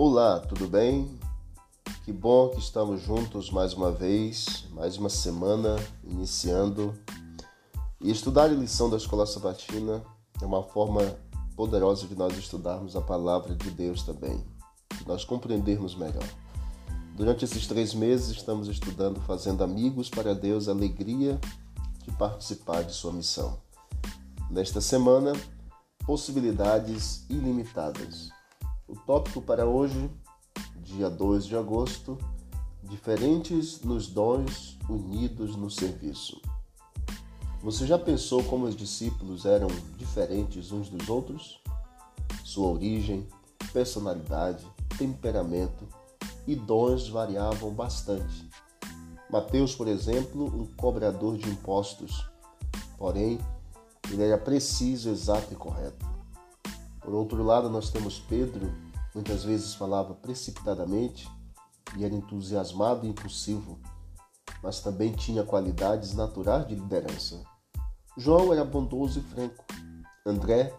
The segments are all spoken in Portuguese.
Olá, tudo bem? Que bom que estamos juntos mais uma vez, mais uma semana iniciando. E estudar a lição da escola sabatina é uma forma poderosa de nós estudarmos a palavra de Deus também, de nós compreendermos melhor. Durante esses três meses estamos estudando Fazendo Amigos para Deus, a alegria de participar de sua missão. Nesta semana, possibilidades ilimitadas. O tópico para hoje, dia 2 de agosto, diferentes nos dons, unidos no serviço. Você já pensou como os discípulos eram diferentes uns dos outros? Sua origem, personalidade, temperamento e dons variavam bastante. Mateus, por exemplo, um cobrador de impostos, porém, ele era preciso, exato e correto. Por outro lado, nós temos Pedro, muitas vezes falava precipitadamente e era entusiasmado e impulsivo, mas também tinha qualidades naturais de liderança. João era bondoso e franco. André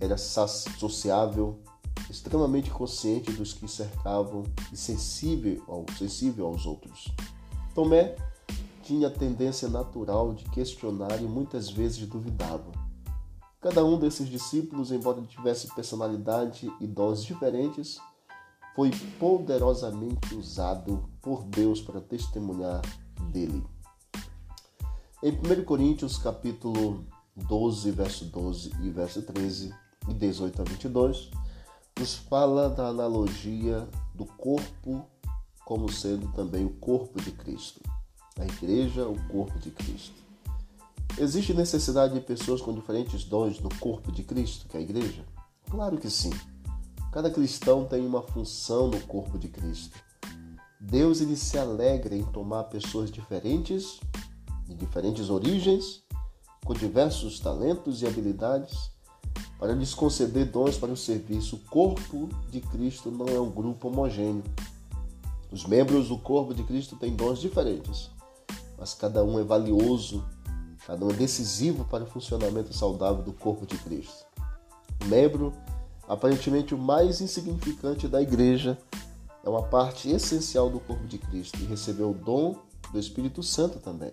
era sociável, extremamente consciente dos que cercavam e sensível, sensível aos outros. Tomé tinha a tendência natural de questionar e muitas vezes duvidava. Cada um desses discípulos, embora tivesse personalidade e dons diferentes, foi poderosamente usado por Deus para testemunhar dele. Em 1 Coríntios capítulo 12, verso 12 e verso 13 e 18 a 22, nos fala da analogia do corpo como sendo também o corpo de Cristo. A igreja, o corpo de Cristo. Existe necessidade de pessoas com diferentes dons no corpo de Cristo, que é a igreja? Claro que sim. Cada cristão tem uma função no corpo de Cristo. Deus ele se alegra em tomar pessoas diferentes, de diferentes origens, com diversos talentos e habilidades, para lhes conceder dons para o serviço. O corpo de Cristo não é um grupo homogêneo. Os membros do corpo de Cristo têm dons diferentes, mas cada um é valioso Cada um é decisivo para o funcionamento saudável do corpo de Cristo. O membro, aparentemente o mais insignificante da igreja, é uma parte essencial do corpo de Cristo e recebeu o dom do Espírito Santo também.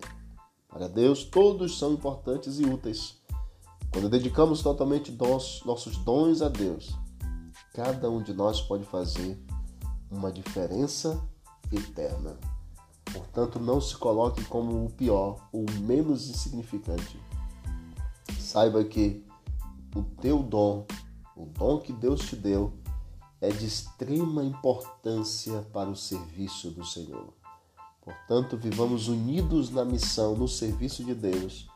Para Deus, todos são importantes e úteis. Quando dedicamos totalmente nossos dons a Deus, cada um de nós pode fazer uma diferença eterna. Portanto, não se coloque como o pior ou menos insignificante. Saiba que o teu dom, o dom que Deus te deu, é de extrema importância para o serviço do Senhor. Portanto, vivamos unidos na missão, no serviço de Deus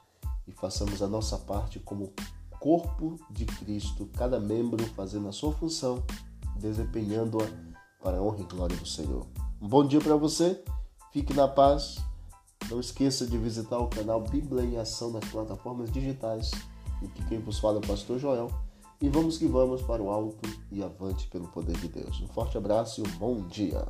e façamos a nossa parte como corpo de Cristo, cada membro fazendo a sua função, desempenhando-a para a honra e glória do Senhor. Um bom dia para você Fique na paz. Não esqueça de visitar o canal Bíblia em Ação nas plataformas digitais. O que quem vos fala é o Pastor Joel. E vamos que vamos para o alto e avante pelo poder de Deus. Um forte abraço e um bom dia.